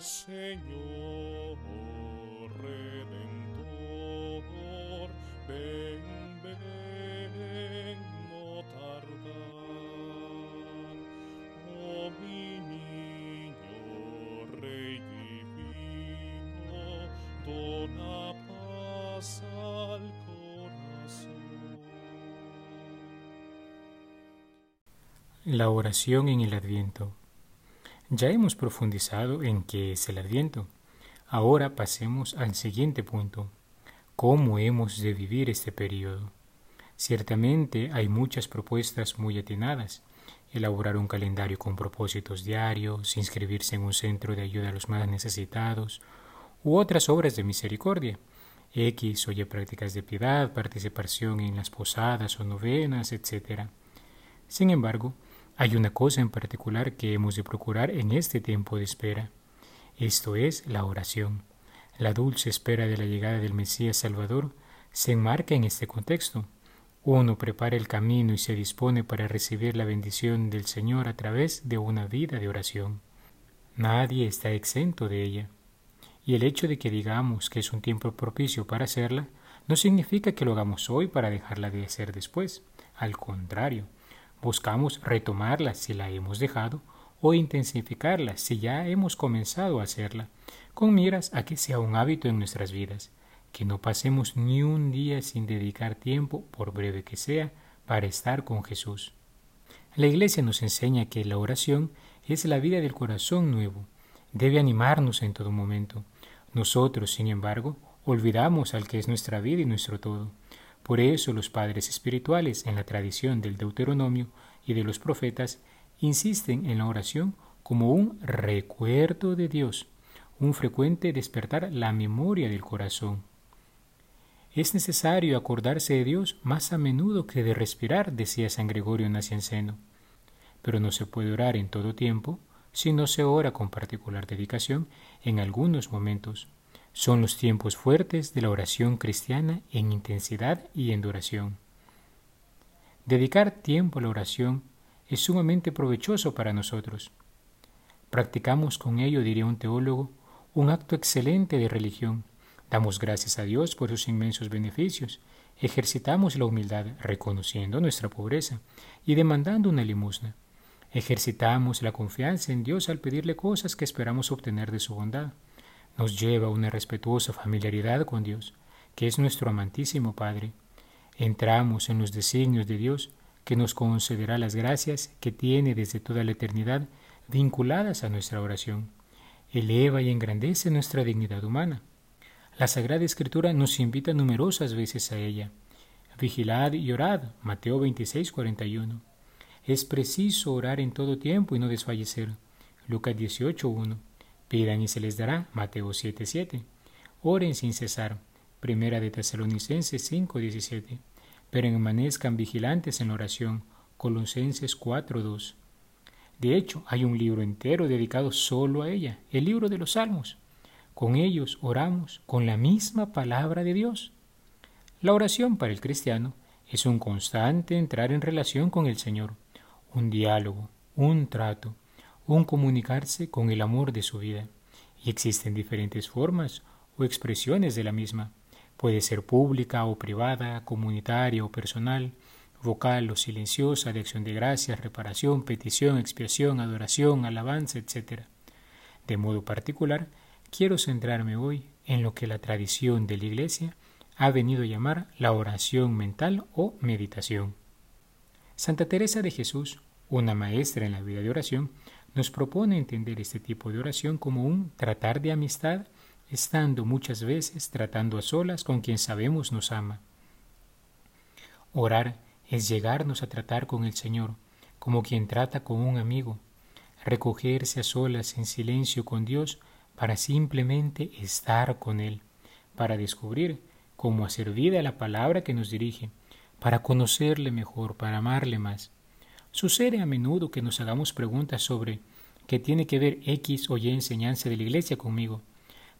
Señor Redentor, ven, ven, no tardar. Oh mi niño Rey divino, dona paz al corazón. La oración en el Adviento. Ya hemos profundizado en qué es el Adviento. Ahora pasemos al siguiente punto. ¿Cómo hemos de vivir este periodo? Ciertamente hay muchas propuestas muy atinadas. Elaborar un calendario con propósitos diarios, inscribirse en un centro de ayuda a los más necesitados, u otras obras de misericordia. X oye prácticas de piedad, participación en las posadas o novenas, etc. Sin embargo, hay una cosa en particular que hemos de procurar en este tiempo de espera. Esto es la oración. La dulce espera de la llegada del Mesías Salvador se enmarca en este contexto. Uno prepara el camino y se dispone para recibir la bendición del Señor a través de una vida de oración. Nadie está exento de ella. Y el hecho de que digamos que es un tiempo propicio para hacerla no significa que lo hagamos hoy para dejarla de hacer después. Al contrario, Buscamos retomarla si la hemos dejado o intensificarla si ya hemos comenzado a hacerla, con miras a que sea un hábito en nuestras vidas, que no pasemos ni un día sin dedicar tiempo, por breve que sea, para estar con Jesús. La Iglesia nos enseña que la oración es la vida del corazón nuevo, debe animarnos en todo momento. Nosotros, sin embargo, olvidamos al que es nuestra vida y nuestro todo. Por eso los padres espirituales en la tradición del Deuteronomio y de los profetas insisten en la oración como un recuerdo de Dios, un frecuente despertar la memoria del corazón. Es necesario acordarse de Dios más a menudo que de respirar, decía San Gregorio Nacianceno. Pero no se puede orar en todo tiempo si no se ora con particular dedicación en algunos momentos. Son los tiempos fuertes de la oración cristiana en intensidad y en duración. Dedicar tiempo a la oración es sumamente provechoso para nosotros. Practicamos con ello, diría un teólogo, un acto excelente de religión. Damos gracias a Dios por sus inmensos beneficios. Ejercitamos la humildad reconociendo nuestra pobreza y demandando una limosna. Ejercitamos la confianza en Dios al pedirle cosas que esperamos obtener de su bondad nos lleva a una respetuosa familiaridad con Dios, que es nuestro amantísimo Padre. Entramos en los designios de Dios, que nos concederá las gracias que tiene desde toda la eternidad vinculadas a nuestra oración. Eleva y engrandece nuestra dignidad humana. La Sagrada Escritura nos invita numerosas veces a ella. Vigilad y orad, Mateo 26, 41. Es preciso orar en todo tiempo y no desfallecer, Lucas 18, 1. Pidan y se les dará. Mateo 7:7. Oren sin cesar. Primera de Tesalonicenses 5:17. Permanezcan vigilantes en la oración. Colosenses 4:2. De hecho, hay un libro entero dedicado solo a ella, el libro de los Salmos. Con ellos oramos con la misma palabra de Dios. La oración para el cristiano es un constante entrar en relación con el Señor, un diálogo, un trato, un comunicarse con el amor de su vida. Y existen diferentes formas o expresiones de la misma. Puede ser pública o privada, comunitaria o personal, vocal o silenciosa, de acción de gracias, reparación, petición, expiación, adoración, alabanza, etc. De modo particular, quiero centrarme hoy en lo que la tradición de la Iglesia ha venido a llamar la oración mental o meditación. Santa Teresa de Jesús, una maestra en la vida de oración, nos propone entender este tipo de oración como un tratar de amistad, estando muchas veces tratando a solas con quien sabemos nos ama. Orar es llegarnos a tratar con el Señor, como quien trata con un amigo, recogerse a solas en silencio con Dios para simplemente estar con Él, para descubrir cómo hacer vida la palabra que nos dirige, para conocerle mejor, para amarle más. Sucede a menudo que nos hagamos preguntas sobre qué tiene que ver X o Y enseñanza de la Iglesia conmigo,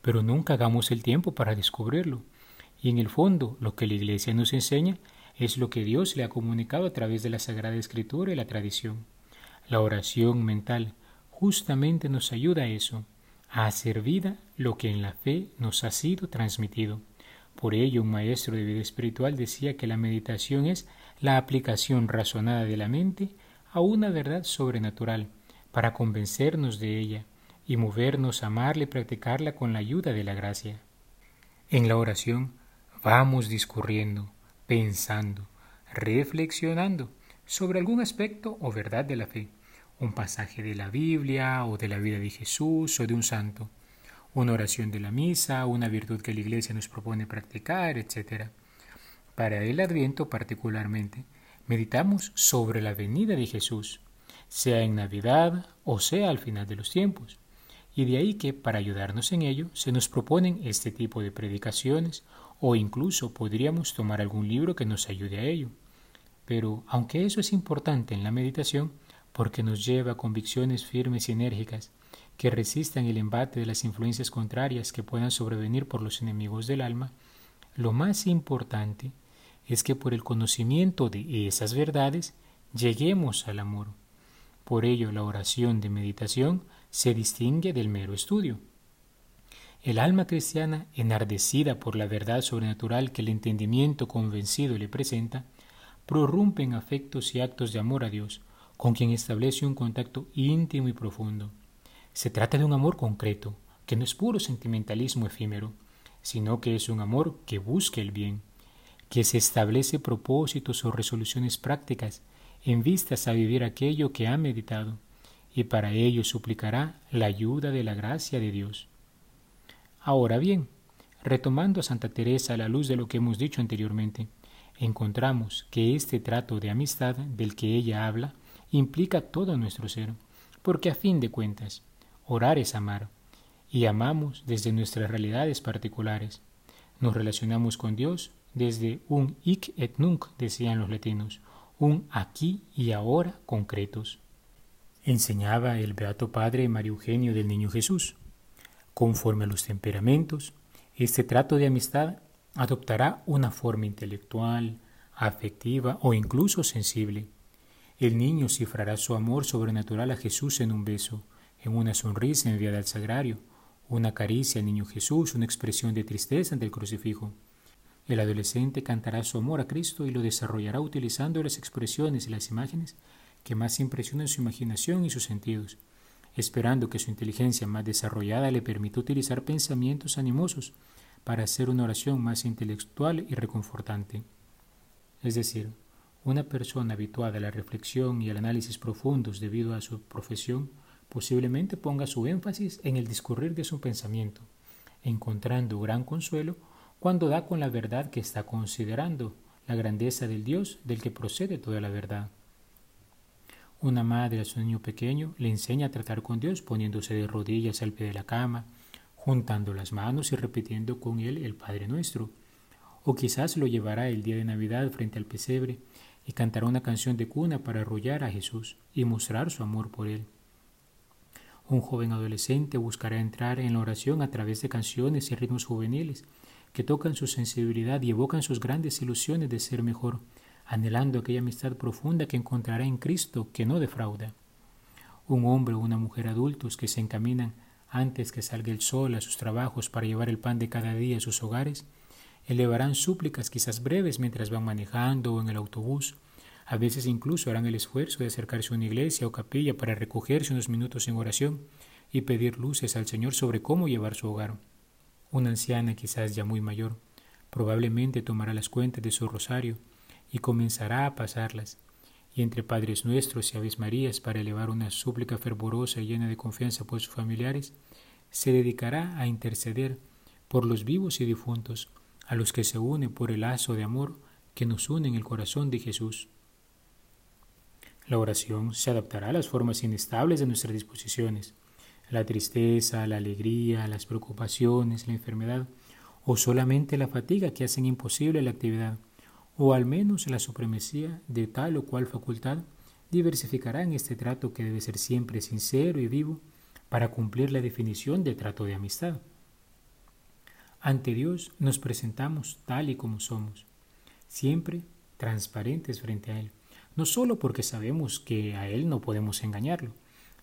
pero nunca hagamos el tiempo para descubrirlo. Y en el fondo, lo que la Iglesia nos enseña es lo que Dios le ha comunicado a través de la Sagrada Escritura y la tradición. La oración mental justamente nos ayuda a eso, a hacer vida lo que en la fe nos ha sido transmitido. Por ello, un maestro de vida espiritual decía que la meditación es la aplicación razonada de la mente a una verdad sobrenatural, para convencernos de ella y movernos a amarla y practicarla con la ayuda de la gracia. En la oración vamos discurriendo, pensando, reflexionando sobre algún aspecto o verdad de la fe, un pasaje de la Biblia o de la vida de Jesús o de un santo, una oración de la misa, una virtud que la Iglesia nos propone practicar, etc. Para el Adviento particularmente, meditamos sobre la venida de Jesús, sea en Navidad o sea al final de los tiempos. Y de ahí que, para ayudarnos en ello, se nos proponen este tipo de predicaciones o incluso podríamos tomar algún libro que nos ayude a ello. Pero, aunque eso es importante en la meditación, porque nos lleva a convicciones firmes y enérgicas, que resistan el embate de las influencias contrarias que puedan sobrevenir por los enemigos del alma, lo más importante es que por el conocimiento de esas verdades lleguemos al amor. Por ello la oración de meditación se distingue del mero estudio. El alma cristiana, enardecida por la verdad sobrenatural que el entendimiento convencido le presenta, prorrumpe en afectos y actos de amor a Dios, con quien establece un contacto íntimo y profundo. Se trata de un amor concreto, que no es puro sentimentalismo efímero, sino que es un amor que busca el bien, que se establece propósitos o resoluciones prácticas en vistas a vivir aquello que ha meditado, y para ello suplicará la ayuda de la gracia de Dios. Ahora bien, retomando a Santa Teresa a la luz de lo que hemos dicho anteriormente, encontramos que este trato de amistad del que ella habla implica todo nuestro ser, porque a fin de cuentas, Orar es amar, y amamos desde nuestras realidades particulares. Nos relacionamos con Dios desde un hic et nunc, decían los latinos, un aquí y ahora concretos. Enseñaba el Beato Padre Mario Eugenio del Niño Jesús. Conforme a los temperamentos, este trato de amistad adoptará una forma intelectual, afectiva o incluso sensible. El niño cifrará su amor sobrenatural a Jesús en un beso, en una sonrisa enviada al sagrario, una caricia al niño Jesús, una expresión de tristeza ante el crucifijo. El adolescente cantará su amor a Cristo y lo desarrollará utilizando las expresiones y las imágenes que más impresionan su imaginación y sus sentidos, esperando que su inteligencia más desarrollada le permita utilizar pensamientos animosos para hacer una oración más intelectual y reconfortante. Es decir, una persona habituada a la reflexión y al análisis profundos debido a su profesión posiblemente ponga su énfasis en el discurrir de su pensamiento, encontrando gran consuelo cuando da con la verdad que está considerando, la grandeza del Dios del que procede toda la verdad. Una madre a su niño pequeño le enseña a tratar con Dios poniéndose de rodillas al pie de la cama, juntando las manos y repitiendo con él el Padre Nuestro. O quizás lo llevará el día de Navidad frente al pesebre y cantará una canción de cuna para arrullar a Jesús y mostrar su amor por él. Un joven adolescente buscará entrar en la oración a través de canciones y ritmos juveniles que tocan su sensibilidad y evocan sus grandes ilusiones de ser mejor, anhelando aquella amistad profunda que encontrará en Cristo que no defrauda. Un hombre o una mujer adultos que se encaminan antes que salga el sol a sus trabajos para llevar el pan de cada día a sus hogares, elevarán súplicas quizás breves mientras van manejando o en el autobús, a veces incluso harán el esfuerzo de acercarse a una iglesia o capilla para recogerse unos minutos en oración y pedir luces al Señor sobre cómo llevar su hogar. Una anciana, quizás ya muy mayor, probablemente tomará las cuentas de su rosario y comenzará a pasarlas, y entre Padres Nuestros y Aves Marías para elevar una súplica fervorosa y llena de confianza por sus familiares, se dedicará a interceder por los vivos y difuntos, a los que se une por el lazo de amor que nos une en el corazón de Jesús. La oración se adaptará a las formas inestables de nuestras disposiciones, la tristeza, la alegría, las preocupaciones, la enfermedad, o solamente la fatiga que hacen imposible la actividad, o al menos la supremacía de tal o cual facultad, diversificarán este trato que debe ser siempre sincero y vivo para cumplir la definición de trato de amistad. Ante Dios nos presentamos tal y como somos, siempre transparentes frente a Él no solo porque sabemos que a Él no podemos engañarlo,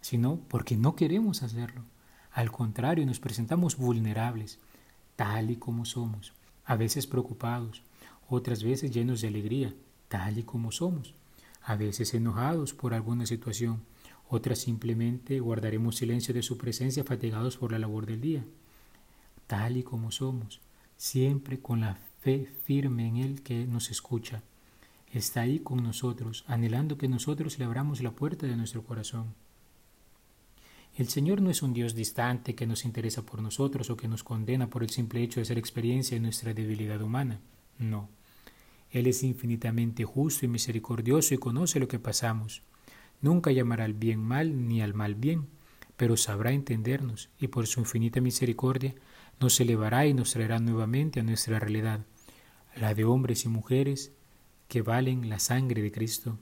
sino porque no queremos hacerlo. Al contrario, nos presentamos vulnerables, tal y como somos, a veces preocupados, otras veces llenos de alegría, tal y como somos, a veces enojados por alguna situación, otras simplemente guardaremos silencio de su presencia fatigados por la labor del día, tal y como somos, siempre con la fe firme en Él que nos escucha. Está ahí con nosotros, anhelando que nosotros le abramos la puerta de nuestro corazón. El Señor no es un Dios distante que nos interesa por nosotros o que nos condena por el simple hecho de ser experiencia de nuestra debilidad humana. No. Él es infinitamente justo y misericordioso y conoce lo que pasamos. Nunca llamará al bien mal ni al mal bien, pero sabrá entendernos y por su infinita misericordia nos elevará y nos traerá nuevamente a nuestra realidad, la de hombres y mujeres que valen la sangre de Cristo.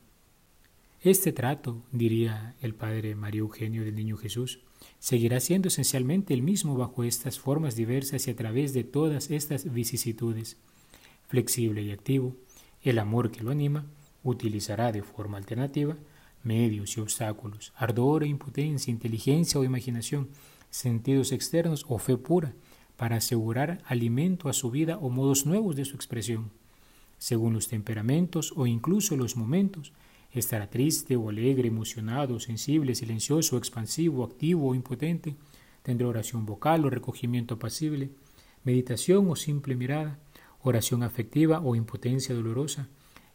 Este trato, diría el padre María Eugenio del Niño Jesús, seguirá siendo esencialmente el mismo bajo estas formas diversas y a través de todas estas vicisitudes. Flexible y activo, el amor que lo anima utilizará de forma alternativa medios y obstáculos, ardor e impotencia, inteligencia o imaginación, sentidos externos o fe pura, para asegurar alimento a su vida o modos nuevos de su expresión. Según los temperamentos o incluso los momentos, estará triste o alegre, emocionado, sensible, silencioso, expansivo, activo o impotente, tendrá oración vocal o recogimiento apacible, meditación o simple mirada, oración afectiva o impotencia dolorosa,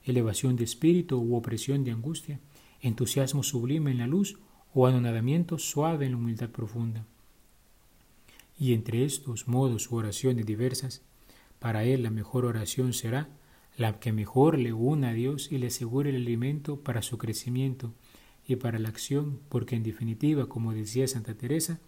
elevación de espíritu u opresión de angustia, entusiasmo sublime en la luz o anonadamiento suave en la humildad profunda. Y entre estos modos u oraciones diversas, para él la mejor oración será la que mejor le una a Dios y le asegure el alimento para su crecimiento y para la acción, porque en definitiva, como decía Santa Teresa,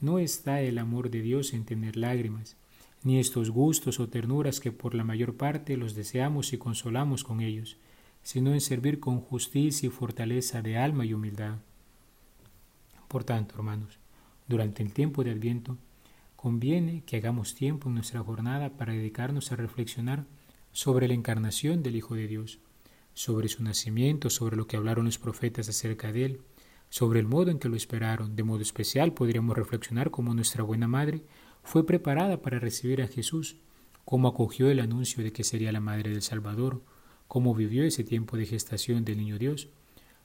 no está el amor de Dios en tener lágrimas, ni estos gustos o ternuras que por la mayor parte los deseamos y consolamos con ellos, sino en servir con justicia y fortaleza de alma y humildad. Por tanto, hermanos, durante el tiempo de Adviento, conviene que hagamos tiempo en nuestra jornada para dedicarnos a reflexionar sobre la encarnación del Hijo de Dios, sobre su nacimiento, sobre lo que hablaron los profetas acerca de él, sobre el modo en que lo esperaron. De modo especial podríamos reflexionar cómo nuestra buena madre fue preparada para recibir a Jesús, cómo acogió el anuncio de que sería la madre del Salvador, cómo vivió ese tiempo de gestación del niño Dios.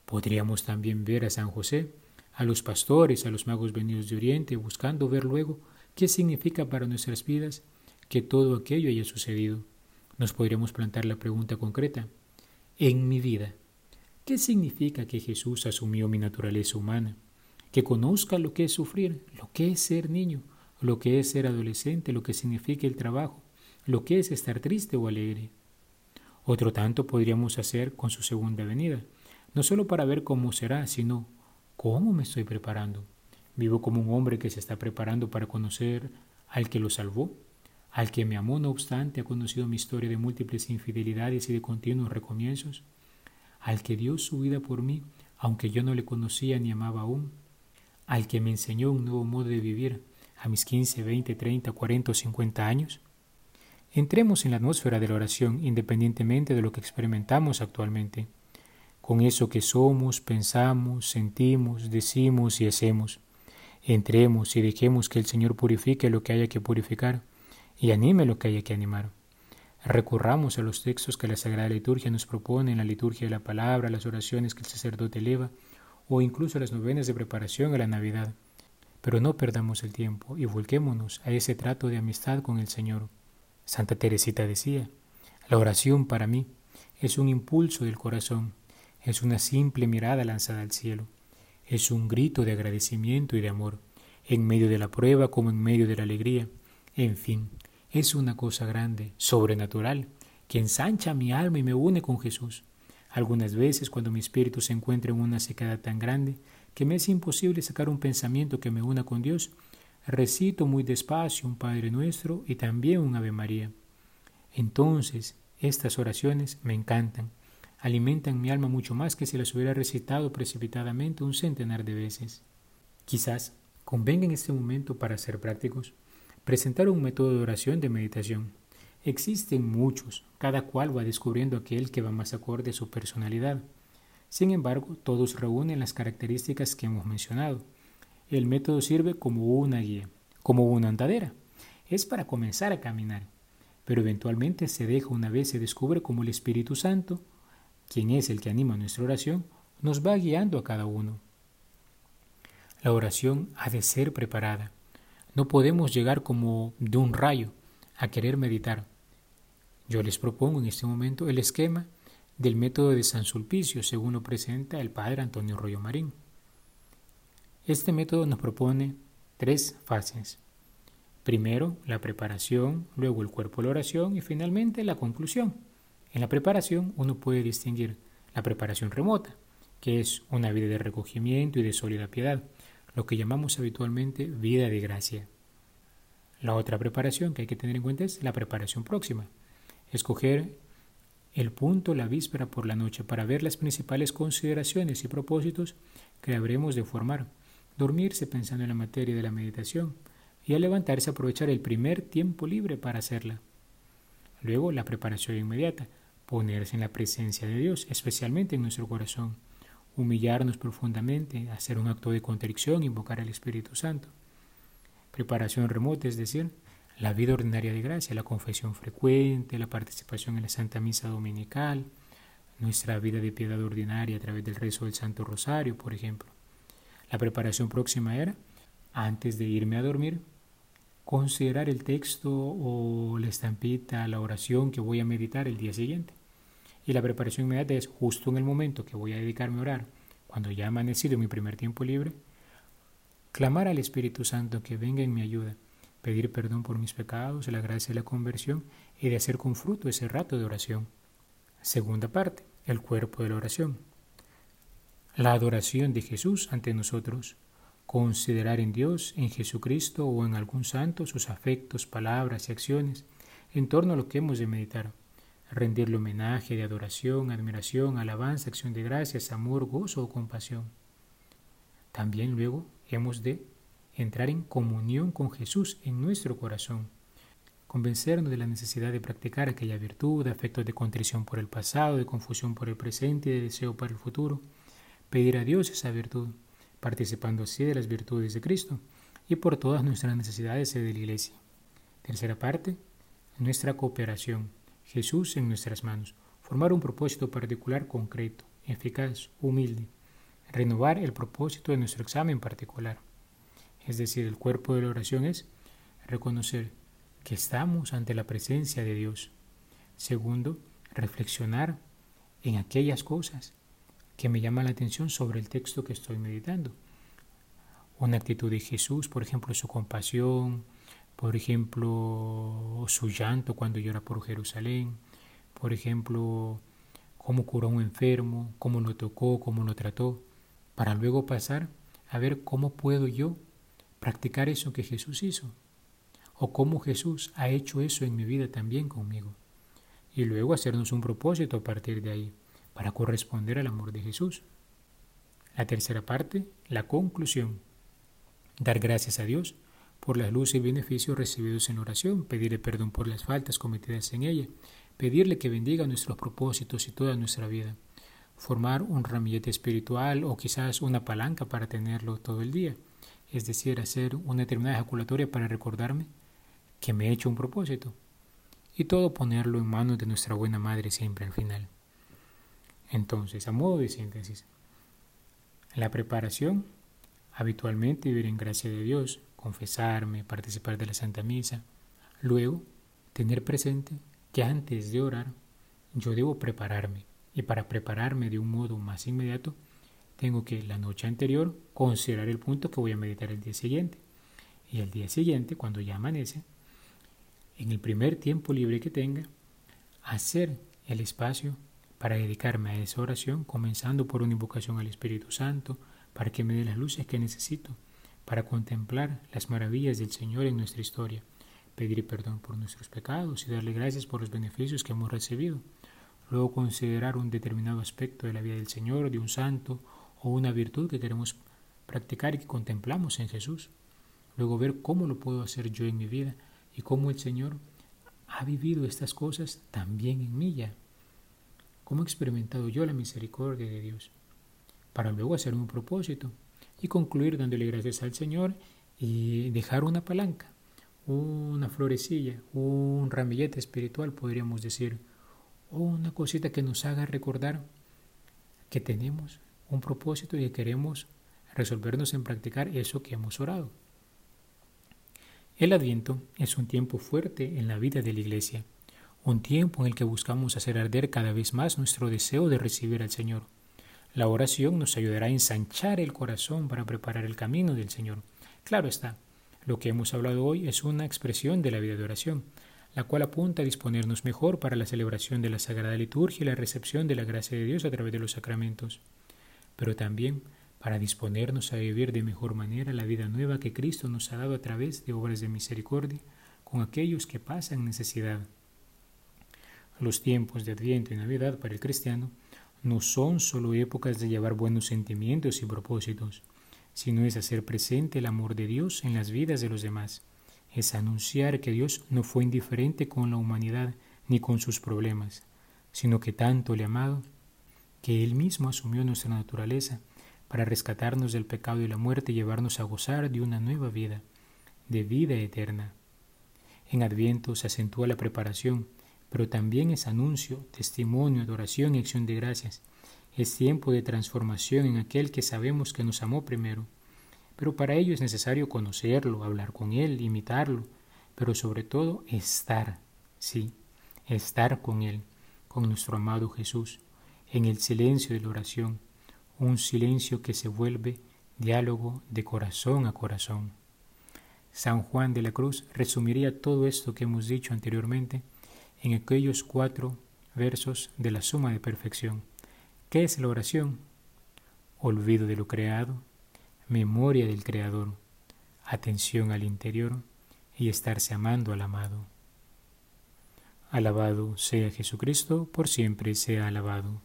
Podríamos también ver a San José, a los pastores, a los magos venidos de Oriente, buscando ver luego qué significa para nuestras vidas que todo aquello haya sucedido nos podríamos plantear la pregunta concreta. En mi vida, ¿qué significa que Jesús asumió mi naturaleza humana? Que conozca lo que es sufrir, lo que es ser niño, lo que es ser adolescente, lo que significa el trabajo, lo que es estar triste o alegre. Otro tanto podríamos hacer con su segunda venida, no solo para ver cómo será, sino cómo me estoy preparando. Vivo como un hombre que se está preparando para conocer al que lo salvó, al que me amó no obstante ha conocido mi historia de múltiples infidelidades y de continuos recomienzos, al que dio su vida por mí, aunque yo no le conocía ni amaba aún, al que me enseñó un nuevo modo de vivir a mis 15, 20, 30, 40 o 50 años. Entremos en la atmósfera de la oración independientemente de lo que experimentamos actualmente, con eso que somos, pensamos, sentimos, decimos y hacemos. Entremos y dejemos que el Señor purifique lo que haya que purificar y anime lo que haya que animar. Recurramos a los textos que la Sagrada Liturgia nos propone en la liturgia de la palabra, las oraciones que el sacerdote eleva o incluso las novenas de preparación a la Navidad. Pero no perdamos el tiempo y volquémonos a ese trato de amistad con el Señor. Santa Teresita decía, la oración para mí es un impulso del corazón, es una simple mirada lanzada al cielo, es un grito de agradecimiento y de amor, en medio de la prueba como en medio de la alegría, en fin, es una cosa grande, sobrenatural, que ensancha mi alma y me une con Jesús. Algunas veces cuando mi espíritu se encuentra en una secada tan grande que me es imposible sacar un pensamiento que me una con Dios, recito muy despacio un Padre Nuestro y también un Ave María. Entonces, estas oraciones me encantan, alimentan mi alma mucho más que si las hubiera recitado precipitadamente un centenar de veces. Quizás convenga en este momento, para ser prácticos, presentar un método de oración de meditación. Existen muchos, cada cual va descubriendo aquel que va más acorde a su personalidad. Sin embargo, todos reúnen las características que hemos mencionado. el método sirve como una guía, como una andadera. Es para comenzar a caminar, pero eventualmente se deja una vez se descubre como el Espíritu Santo, quien es el que anima nuestra oración, nos va guiando a cada uno. La oración ha de ser preparada. No podemos llegar como de un rayo a querer meditar. Yo les propongo en este momento el esquema del método de San Sulpicio, según lo presenta el padre Antonio Rollo Marín. Este método nos propone tres fases. Primero, la preparación, luego el cuerpo de la oración y finalmente la conclusión. En la preparación uno puede distinguir la preparación remota, que es una vida de recogimiento y de sólida piedad, lo que llamamos habitualmente vida de gracia. La otra preparación que hay que tener en cuenta es la preparación próxima. Escoger el punto la víspera por la noche para ver las principales consideraciones y propósitos que habremos de formar. Dormirse pensando en la materia de la meditación y al levantarse aprovechar el primer tiempo libre para hacerla. Luego la preparación inmediata, ponerse en la presencia de Dios, especialmente en nuestro corazón humillarnos profundamente, hacer un acto de contrición, invocar al Espíritu Santo. Preparación remota, es decir, la vida ordinaria de gracia, la confesión frecuente, la participación en la Santa Misa Dominical, nuestra vida de piedad ordinaria a través del rezo del Santo Rosario, por ejemplo. La preparación próxima era, antes de irme a dormir, considerar el texto o la estampita, la oración que voy a meditar el día siguiente. Y la preparación inmediata es justo en el momento que voy a dedicarme a orar, cuando ya ha amanecido mi primer tiempo libre, clamar al Espíritu Santo que venga en mi ayuda, pedir perdón por mis pecados, la gracia de la conversión y de hacer con fruto ese rato de oración. Segunda parte, el cuerpo de la oración. La adoración de Jesús ante nosotros, considerar en Dios, en Jesucristo o en algún santo sus afectos, palabras y acciones en torno a lo que hemos de meditar rendirle homenaje de adoración, admiración, alabanza, acción de gracias, amor, gozo o compasión. También luego hemos de entrar en comunión con Jesús en nuestro corazón, convencernos de la necesidad de practicar aquella virtud, de afectos de contrición por el pasado, de confusión por el presente y de deseo para el futuro, pedir a Dios esa virtud, participando así de las virtudes de Cristo y por todas nuestras necesidades de la Iglesia. Tercera parte, nuestra cooperación Jesús en nuestras manos, formar un propósito particular concreto, eficaz, humilde, renovar el propósito de nuestro examen particular. Es decir, el cuerpo de la oración es reconocer que estamos ante la presencia de Dios. Segundo, reflexionar en aquellas cosas que me llaman la atención sobre el texto que estoy meditando. Una actitud de Jesús, por ejemplo, su compasión, por ejemplo, su llanto cuando llora por Jerusalén, por ejemplo, cómo curó a un enfermo, cómo lo tocó, cómo lo trató, para luego pasar a ver cómo puedo yo practicar eso que Jesús hizo, o cómo Jesús ha hecho eso en mi vida también conmigo, y luego hacernos un propósito a partir de ahí, para corresponder al amor de Jesús. La tercera parte, la conclusión, dar gracias a Dios por las luces y beneficios recibidos en oración, pedirle perdón por las faltas cometidas en ella, pedirle que bendiga nuestros propósitos y toda nuestra vida, formar un ramillete espiritual o quizás una palanca para tenerlo todo el día, es decir, hacer una determinada ejaculatoria para recordarme que me he hecho un propósito, y todo ponerlo en manos de nuestra buena madre siempre al final. Entonces, a modo de síntesis, la preparación, habitualmente vivir en gracia de Dios, confesarme, participar de la Santa Misa. Luego, tener presente que antes de orar yo debo prepararme. Y para prepararme de un modo más inmediato tengo que la noche anterior considerar el punto que voy a meditar el día siguiente. Y el día siguiente cuando ya amanece en el primer tiempo libre que tenga hacer el espacio para dedicarme a esa oración comenzando por una invocación al Espíritu Santo para que me dé las luces que necesito para contemplar las maravillas del Señor en nuestra historia, pedir perdón por nuestros pecados y darle gracias por los beneficios que hemos recibido. Luego considerar un determinado aspecto de la vida del Señor, de un santo o una virtud que queremos practicar y que contemplamos en Jesús. Luego ver cómo lo puedo hacer yo en mi vida y cómo el Señor ha vivido estas cosas también en mí ya. Cómo he experimentado yo la misericordia de Dios. Para luego hacer un propósito y concluir dándole gracias al Señor y dejar una palanca, una florecilla, un ramillete espiritual, podríamos decir, o una cosita que nos haga recordar que tenemos un propósito y que queremos resolvernos en practicar eso que hemos orado. El adviento es un tiempo fuerte en la vida de la Iglesia, un tiempo en el que buscamos hacer arder cada vez más nuestro deseo de recibir al Señor. La oración nos ayudará a ensanchar el corazón para preparar el camino del Señor. Claro está, lo que hemos hablado hoy es una expresión de la vida de oración, la cual apunta a disponernos mejor para la celebración de la Sagrada Liturgia y la recepción de la gracia de Dios a través de los sacramentos, pero también para disponernos a vivir de mejor manera la vida nueva que Cristo nos ha dado a través de obras de misericordia con aquellos que pasan necesidad. Los tiempos de Adviento y Navidad para el cristiano no son solo épocas de llevar buenos sentimientos y propósitos, sino es hacer presente el amor de Dios en las vidas de los demás, es anunciar que Dios no fue indiferente con la humanidad ni con sus problemas, sino que tanto le ha amado, que Él mismo asumió nuestra naturaleza para rescatarnos del pecado y la muerte y llevarnos a gozar de una nueva vida, de vida eterna. En Adviento se acentúa la preparación, pero también es anuncio, testimonio, adoración y acción de gracias. Es tiempo de transformación en aquel que sabemos que nos amó primero. Pero para ello es necesario conocerlo, hablar con él, imitarlo, pero sobre todo estar, sí, estar con él, con nuestro amado Jesús, en el silencio de la oración, un silencio que se vuelve diálogo de corazón a corazón. San Juan de la Cruz resumiría todo esto que hemos dicho anteriormente en aquellos cuatro versos de la suma de perfección. ¿Qué es la oración? Olvido de lo creado, memoria del Creador, atención al interior y estarse amando al amado. Alabado sea Jesucristo, por siempre sea alabado.